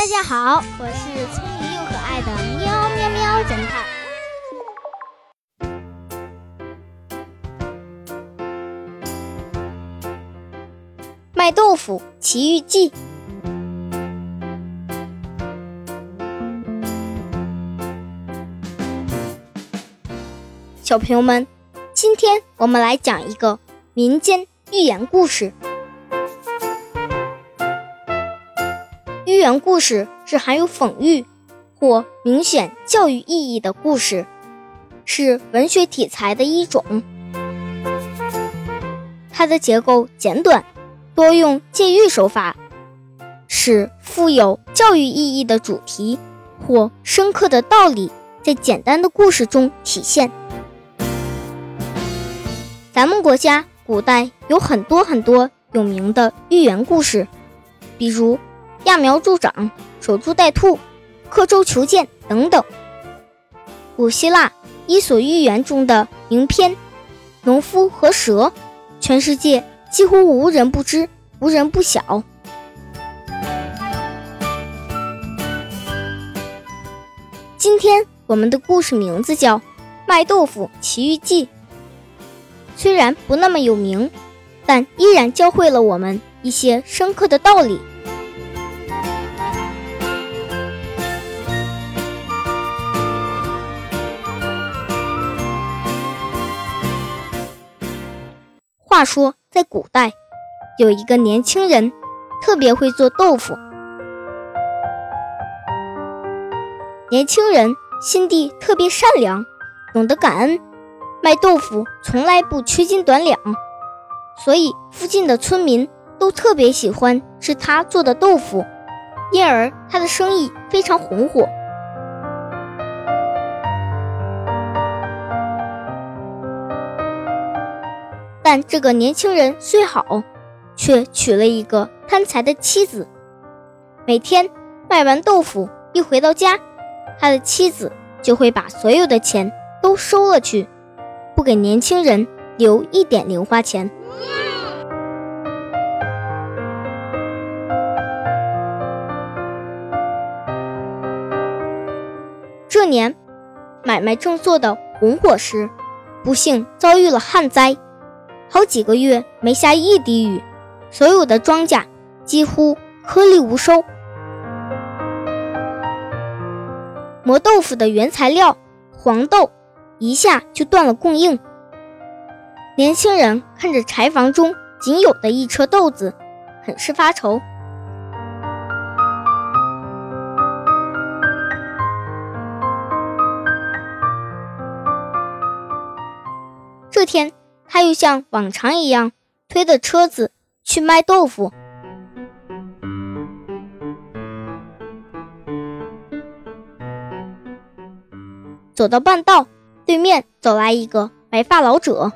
大家好，我是聪明又可爱的喵喵喵侦探。卖豆腐奇遇记，小朋友们，今天我们来讲一个民间寓言故事。寓言故事是含有讽喻或明显教育意义的故事，是文学题材的一种。它的结构简短，多用借喻手法，使富有教育意义的主题或深刻的道理在简单的故事中体现。咱们国家古代有很多很多有名的寓言故事，比如。揠苗助长、守株待兔、刻舟求剑等等。古希腊《伊索寓言》中的名篇《农夫和蛇》，全世界几乎无人不知、无人不晓。今天我们的故事名字叫《卖豆腐奇遇记》，虽然不那么有名，但依然教会了我们一些深刻的道理。话说，在古代，有一个年轻人，特别会做豆腐。年轻人心地特别善良，懂得感恩，卖豆腐从来不缺斤短两，所以附近的村民都特别喜欢吃他做的豆腐，因而他的生意非常红火。但这个年轻人虽好，却娶了一个贪财的妻子。每天卖完豆腐一回到家，他的妻子就会把所有的钱都收了去，不给年轻人留一点零花钱。这年买卖正做的红火时，不幸遭遇了旱灾。好几个月没下一滴雨，所有的庄稼几乎颗粒无收。磨豆腐的原材料黄豆一下就断了供应。年轻人看着柴房中仅有的一车豆子，很是发愁。这天。他又像往常一样推着车子去卖豆腐。走到半道，对面走来一个白发老者。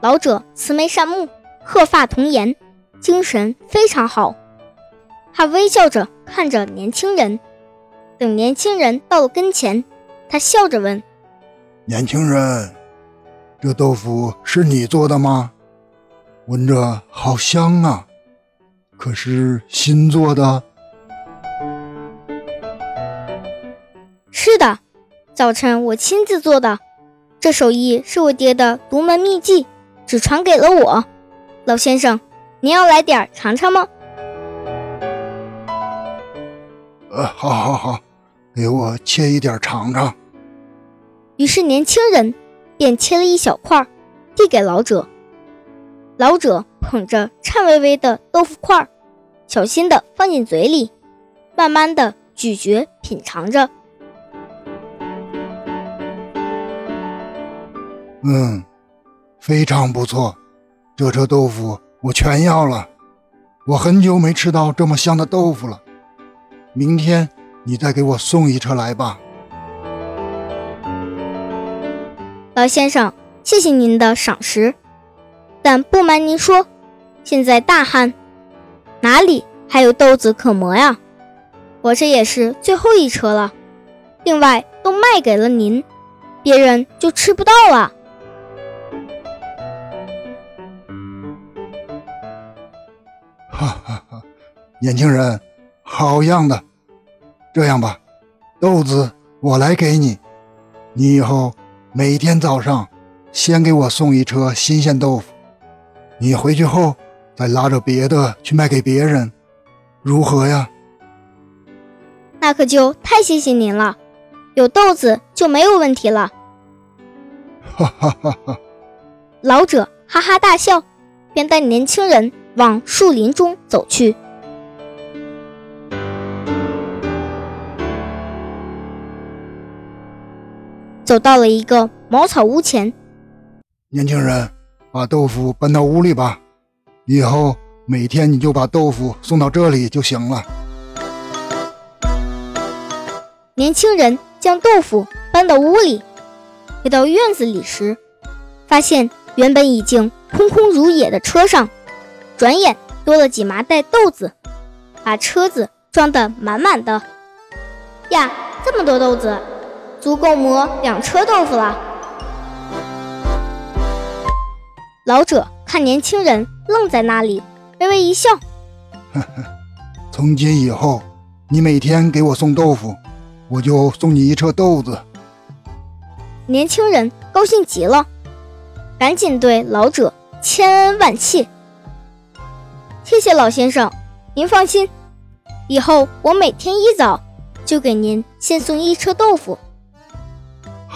老者慈眉善目，鹤发童颜，精神非常好。他微笑着看着年轻人。等年轻人到了跟前，他笑着问。年轻人，这豆腐是你做的吗？闻着好香啊！可是新做的？是的，早晨我亲自做的。这手艺是我爹的独门秘技，只传给了我。老先生，您要来点尝尝吗？呃，好，好，好，给我切一点尝尝。于是年轻人便切了一小块，递给老者。老者捧着颤巍巍的豆腐块，小心的放进嘴里，慢慢的咀嚼品尝着。嗯，非常不错，这车豆腐我全要了。我很久没吃到这么香的豆腐了。明天你再给我送一车来吧。老先生，谢谢您的赏识，但不瞒您说，现在大旱，哪里还有豆子可磨呀？我这也是最后一车了，另外都卖给了您，别人就吃不到了。哈哈哈，年轻人，好样的！这样吧，豆子我来给你，你以后每天早上先给我送一车新鲜豆腐，你回去后再拉着别的去卖给别人，如何呀？那可就太谢谢您了，有豆子就没有问题了。哈哈哈哈！老者哈哈大笑，便带年轻人往树林中走去。走到了一个茅草屋前，年轻人，把豆腐搬到屋里吧，以后每天你就把豆腐送到这里就行了。年轻人将豆腐搬到屋里，回到院子里时，发现原本已经空空如也的车上，转眼多了几麻袋豆子，把车子装得满满的。呀，这么多豆子！足够磨两车豆腐了。老者看年轻人愣在那里，微微一笑：“呵呵，从今以后，你每天给我送豆腐，我就送你一车豆子。”年轻人高兴极了，赶紧对老者千恩万谢：“谢谢老先生，您放心，以后我每天一早就给您先送一车豆腐。”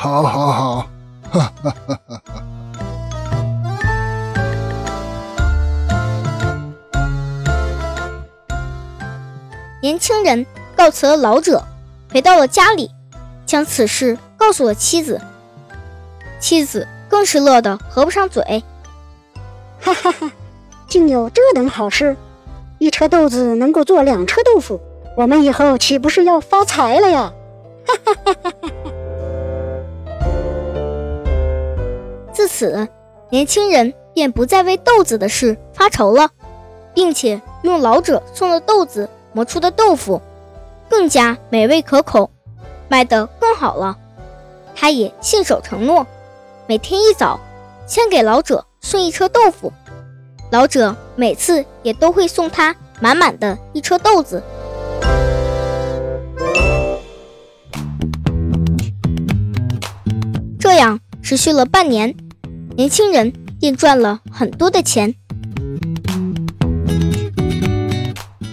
好，好，好，哈哈哈哈哈！年轻人告辞了老者，回到了家里，将此事告诉了妻子。妻子更是乐得合不上嘴，哈哈哈！竟有这等好事，一车豆子能够做两车豆腐，我们以后岂不是要发财了呀？哈哈哈哈自此，年轻人便不再为豆子的事发愁了，并且用老者送的豆子磨出的豆腐更加美味可口，卖得更好了。他也信守承诺，每天一早先给老者送一车豆腐，老者每次也都会送他满满的一车豆子。这样持续了半年。年轻人便赚了很多的钱，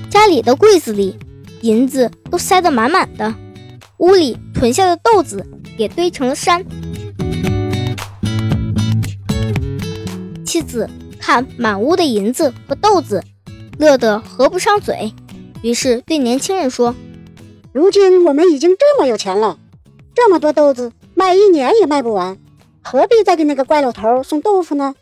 家里的柜子里银子都塞得满满的，屋里囤下的豆子也堆成了山。妻子看满屋的银子和豆子，乐得合不上嘴，于是对年轻人说：“如今我们已经这么有钱了，这么多豆子卖一年也卖不完。”何必再给那个怪老头送豆腐呢？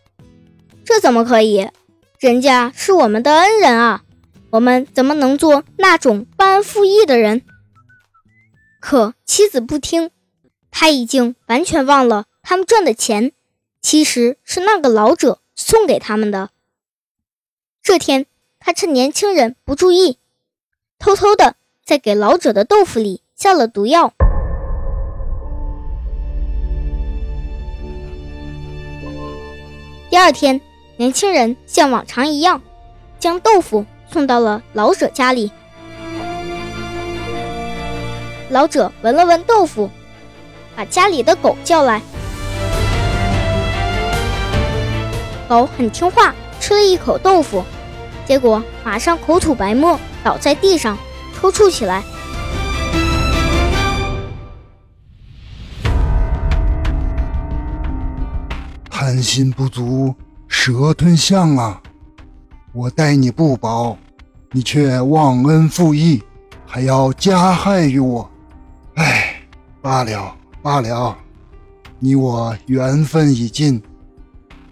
这怎么可以？人家是我们的恩人啊，我们怎么能做那种忘恩负义的人？可妻子不听，他已经完全忘了他们赚的钱其实是那个老者送给他们的。这天，他趁年轻人不注意，偷偷的在给老者的豆腐里下了毒药。第二天，年轻人像往常一样，将豆腐送到了老者家里。老者闻了闻豆腐，把家里的狗叫来。狗很听话，吃了一口豆腐，结果马上口吐白沫，倒在地上抽搐起来。贪心不足蛇吞象啊！我待你不薄，你却忘恩负义，还要加害于我。唉，罢了罢了，你我缘分已尽，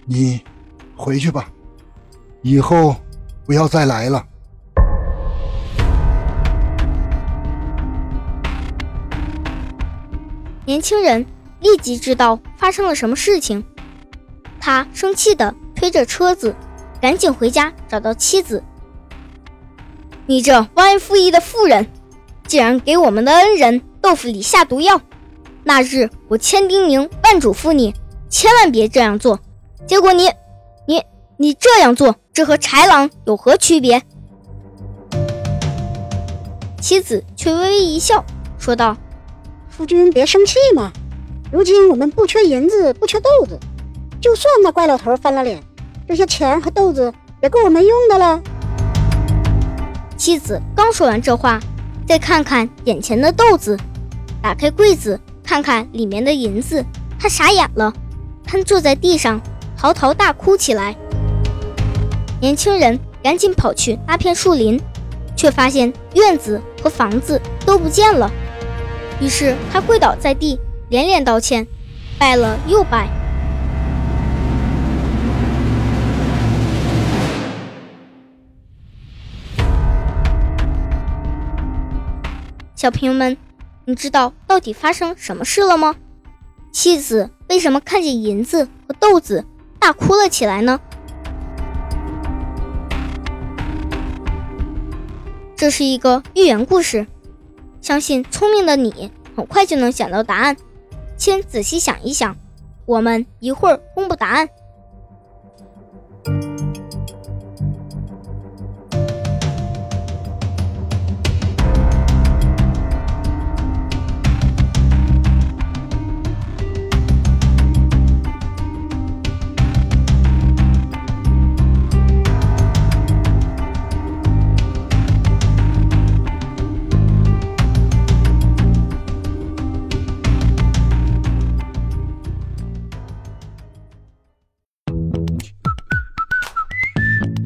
你回去吧，以后不要再来了。年轻人立即知道发生了什么事情。他生气地推着车子，赶紧回家找到妻子。你这忘恩负义的妇人，竟然给我们的恩人豆腐里下毒药！那日我千叮咛万嘱咐你，千万别这样做，结果你、你、你这样做，这和豺狼有何区别？妻子却微微一笑，说道：“夫君别生气嘛，如今我们不缺银子，不缺豆子，就算那怪老头翻了脸，这些钱和豆子也够我们用的了。”妻子刚说完这话，再看看眼前的豆子，打开柜子看看里面的银子，他傻眼了，瘫坐在地上，嚎啕大哭起来。年轻人赶紧跑去那片树林。却发现院子和房子都不见了，于是他跪倒在地，连连道歉，拜了又拜。小朋友们，你知道到底发生什么事了吗？妻子为什么看见银子和豆子大哭了起来呢？这是一个寓言故事，相信聪明的你很快就能想到答案。先仔细想一想，我们一会儿公布答案。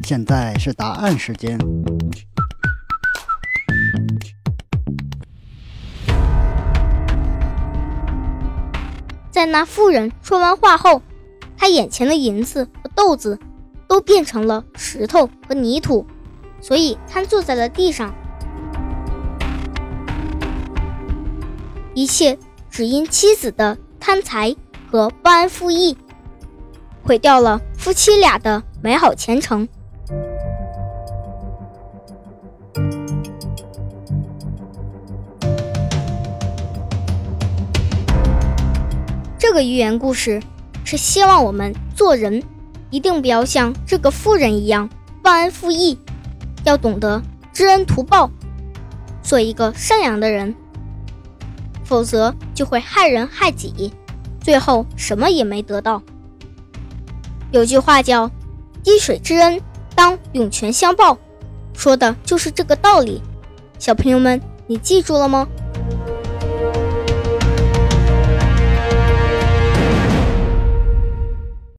现在是答案时间。在那妇人说完话后，她眼前的银子和豆子都变成了石头和泥土，所以瘫坐在了地上。一切只因妻子的贪财和不安负义，毁掉了夫妻俩的美好前程。这个寓言故事是希望我们做人一定不要像这个妇人一样忘恩负义，要懂得知恩图报，做一个善良的人，否则就会害人害己，最后什么也没得到。有句话叫“滴水之恩，当涌泉相报”，说的就是这个道理。小朋友们，你记住了吗？